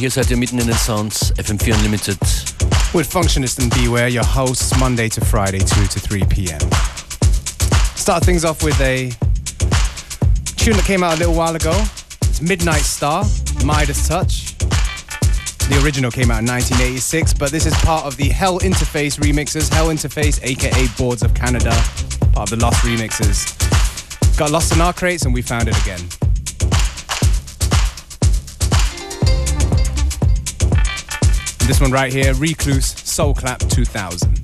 hier seid ihr mitten in den Sounds, FM4 Unlimited. With Functionist and Beware, your hosts Monday to Friday, 2 to 3 p.m. Start things off with a tune that came out a little while ago. It's Midnight Star, Midas Touch. The original came out in 1986, but this is part of the Hell Interface remixes. Hell Interface, aka Boards of Canada, part of the Lost remixes. Got lost in our crates and we found it again. This one right here, Recluse Soul Clap 2000.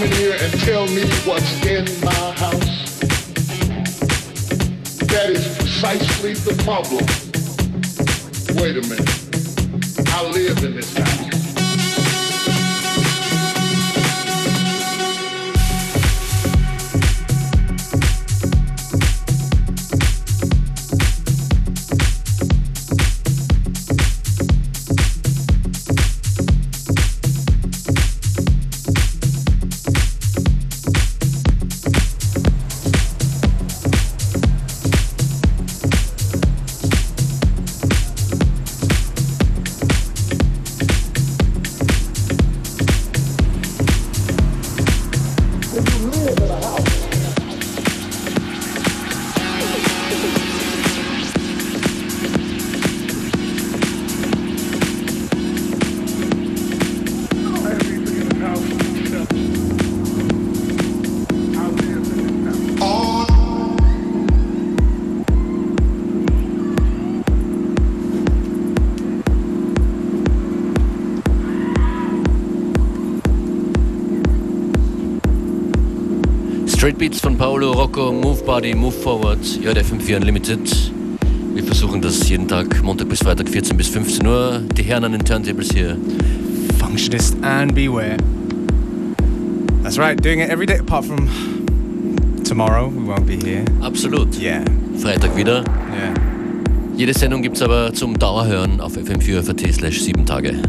Come in here and tell me what's in my house? That is precisely the problem. Wait a minute. I live in this house. Straight Beats von Paolo Rocco, Move Body, Move Forward, JFM4 Unlimited. Wir versuchen das jeden Tag, Montag bis Freitag, 14 bis 15 Uhr. Die Herren an den Turntables hier. Functionist and beware. That's right, doing it every day apart from tomorrow. We won't be here. Absolut. Yeah, Freitag wieder. yeah. Jede Sendung gibt es aber zum Dauerhören auf fm4.at slash 7 Tage.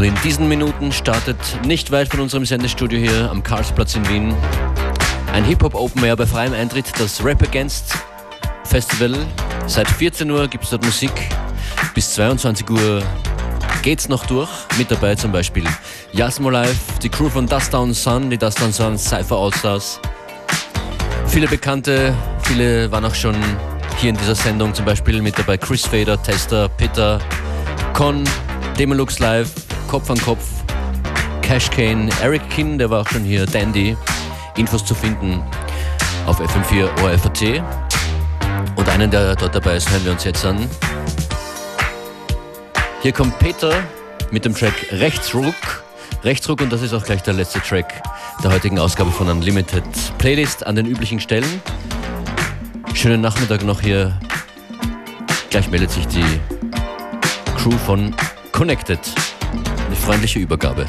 Und in diesen Minuten startet nicht weit von unserem Sendestudio hier am Karlsplatz in Wien ein Hip-Hop Open Air bei freiem Eintritt, das Rap Against Festival. Seit 14 Uhr gibt es dort Musik. Bis 22 Uhr geht's noch durch. Mit dabei zum Beispiel Yasmo Live, die Crew von Dust Down Sun, die Dust Down Sun Cypher Allstars. Viele Bekannte, viele waren auch schon hier in dieser Sendung, zum Beispiel mit dabei Chris Fader, Tester, Peter, Con, Demolux Live, Kopf an Kopf, Cash Kane, Eric Kin, der war auch schon hier, Dandy. Infos zu finden auf FM4 ORFAT. Und einen, der dort dabei ist, hören wir uns jetzt an. Hier kommt Peter mit dem Track Rechtsruck. Rechtsruck und das ist auch gleich der letzte Track der heutigen Ausgabe von Unlimited. Playlist an den üblichen Stellen. Schönen Nachmittag noch hier. Gleich meldet sich die Crew von Connected. Eine freundliche Übergabe.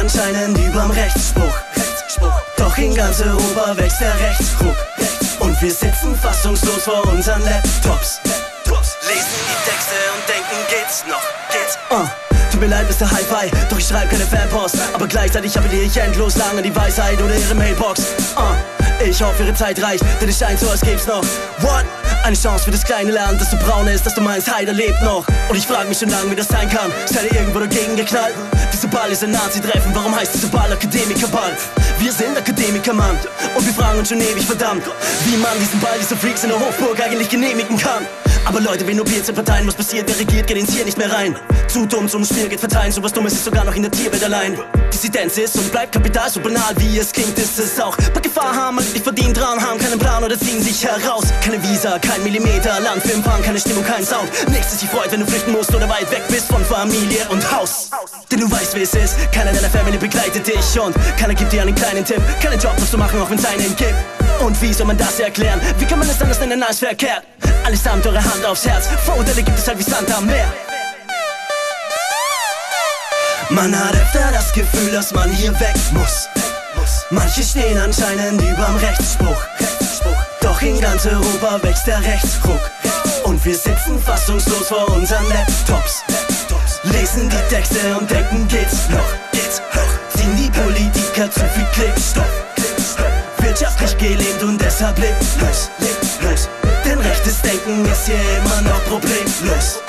Anscheinend überm Rechtsspruch. Doch in ganz Europa wächst der Rechtsruck. Und wir sitzen fassungslos vor unseren Laptops. Lesen die Texte und denken, geht's noch, geht's. Uh. Tut mir leid, Mr. Hi-Fi, doch ich schreibe keine Fanpost. Aber gleichzeitig appelliere ich endlos lange die Weisheit oder ihre Mailbox. Uh. Ich hoffe, ihre Zeit reicht, denn es scheint so, als gäb's noch. What? Eine Chance für das kleine Land, dass du braun ist, dass du meinst, Heider lebt noch. Und ich frag mich schon lange, wie das sein kann. Seid ihr irgendwo dagegen geknallt? Diese Ball ist ein Nazi-Treffen, warum heißt diese Ball Akademikerball? Wir sind Akademiker, Mann. Und wir fragen uns schon ewig, verdammt, wie man diesen Ball, diese Freaks in der Hofburg eigentlich genehmigen kann. Aber Leute, wenn nur Parteien, was passiert, wer regiert, geht ins hier nicht mehr rein. Zu dumm zum Spiel geht verteilen, sowas Dummes ist sogar noch in der Tierwelt allein. Dissidenz ist und bleibt Kapital, so banal wie es klingt, ist es auch. Bei Gefahr haben, alle die verdient dran, haben keinen Plan oder ziehen sich heraus. Keine Visa, kein Millimeter, Land für Empfang, keine Stimmung, kein Sound. Nächstes dich freut, wenn du flüchten musst oder weit weg bist von Familie und Haus. Denn du weißt, wie es ist, keiner deiner Family begleitet dich und keiner gibt dir einen kleinen Tipp. Keinen Job musst du machen, auch wenn's einen gibt. Und wie soll man das erklären? Wie kann man es anders nennen als verkehrt? Allesamt eure Hand aufs Herz, Vorurteile gibt es halt wie Sand am Meer. Man hat öfter das Gefühl, dass man hier weg muss. Manche stehen anscheinend überm Rechtsspruch. Doch in ganz Europa wächst der Rechtsruck. Und wir sitzen fassungslos vor unseren Laptops. Lesen die Texte und denken, geht's noch. Ziehen die Politiker zu viel Klebstoff. Wirtschaftlich gelähmt und deshalb lebt los, lebt los. Denn rechtes Denken ist hier immer noch problemlos.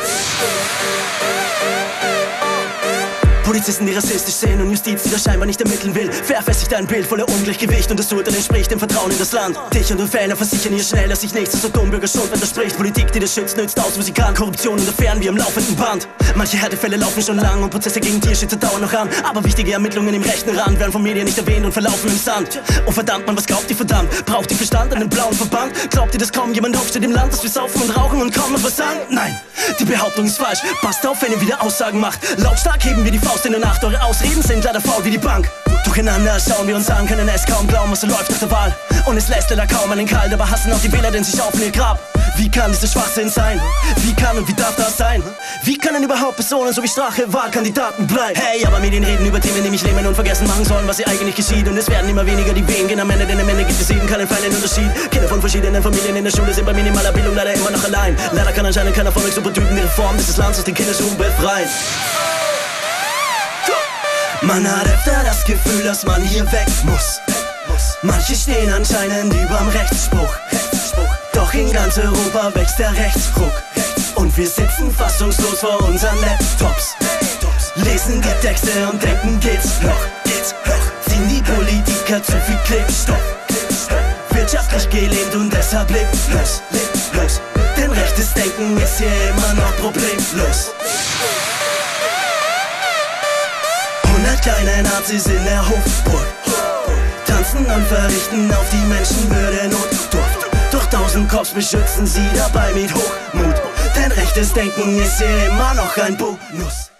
Polizisten, die rassistisch sehen und Justiz, die das scheinbar nicht ermitteln will. Verfestigt ein Bild voller Ungleichgewicht und das Urteil entspricht dem Vertrauen in das Land. Dich und den Fehler versichern hier schnell, dass sich nichts so Dummbürger Schuld widerspricht. Politik, die das schützt, nützt aus, wo sie kann. Korruption und Affären wie am laufenden Band. Manche Härtefälle laufen schon lang und Prozesse gegen Tierschützer dauern noch an. Aber wichtige Ermittlungen im rechten Rand werden von Medien nicht erwähnt und verlaufen im Sand. Und verdammt, man, was glaubt ihr verdammt? Braucht ihr Verstand einen blauen Verband? Glaubt ihr, dass kaum jemand aufsteht im Land, dass wir saufen und rauchen und kaum noch was sagen? Nein, die Behauptung ist falsch. Passt auf, wenn ihr wieder Aussagen macht. Lautstark heben wir die Faust in der Nacht, eure Aus Ausreden sind leider faul wie die Bank. Durcheinander schauen wir uns an, können es kaum glauben, was so läuft nach der Wahl. Und es lässt leider kaum einen kalt, aber hassen auch die Wähler, denn sie schaufeln ihr Grab. Wie kann dieser Schwachsinn sein? Wie kann und wie darf das sein? Wie können überhaupt Personen so wie Strache Wahlkandidaten bleiben? Hey, aber Medien reden über Themen, die mich nehmen und vergessen machen sollen, was hier eigentlich geschieht. Und es werden immer weniger die Wehen gehen am Ende, denn am Ende gibt es eben keinen feinen Unterschied. Kinder von verschiedenen Familien in der Schule sind bei minimaler Bildung leider immer noch allein. Leider kann anscheinend keiner von euch Supertypen die Reform dieses Landes aus den Kinderschuhen befreien. Man hat öfter das Gefühl, dass man hier weg muss. Manche stehen anscheinend überm Rechtsspruch. Doch in ganz Europa wächst der Rechtsruck. Und wir sitzen fassungslos vor unseren Laptops. Lesen die Texte und denken, geht's noch. Ziehen die Politiker zu viel Klebstoff. Wirtschaftlich gelähmt und deshalb lebt los, lebt los. Denn rechtes Denken ist hier immer noch problemlos. Kleine Nazis in der Hofburg tanzen und verrichten auf die Menschenwürde Notdurft. Doch tausend Cops beschützen sie dabei mit Hochmut. Denn rechtes Denken ist hier immer noch ein Bonus.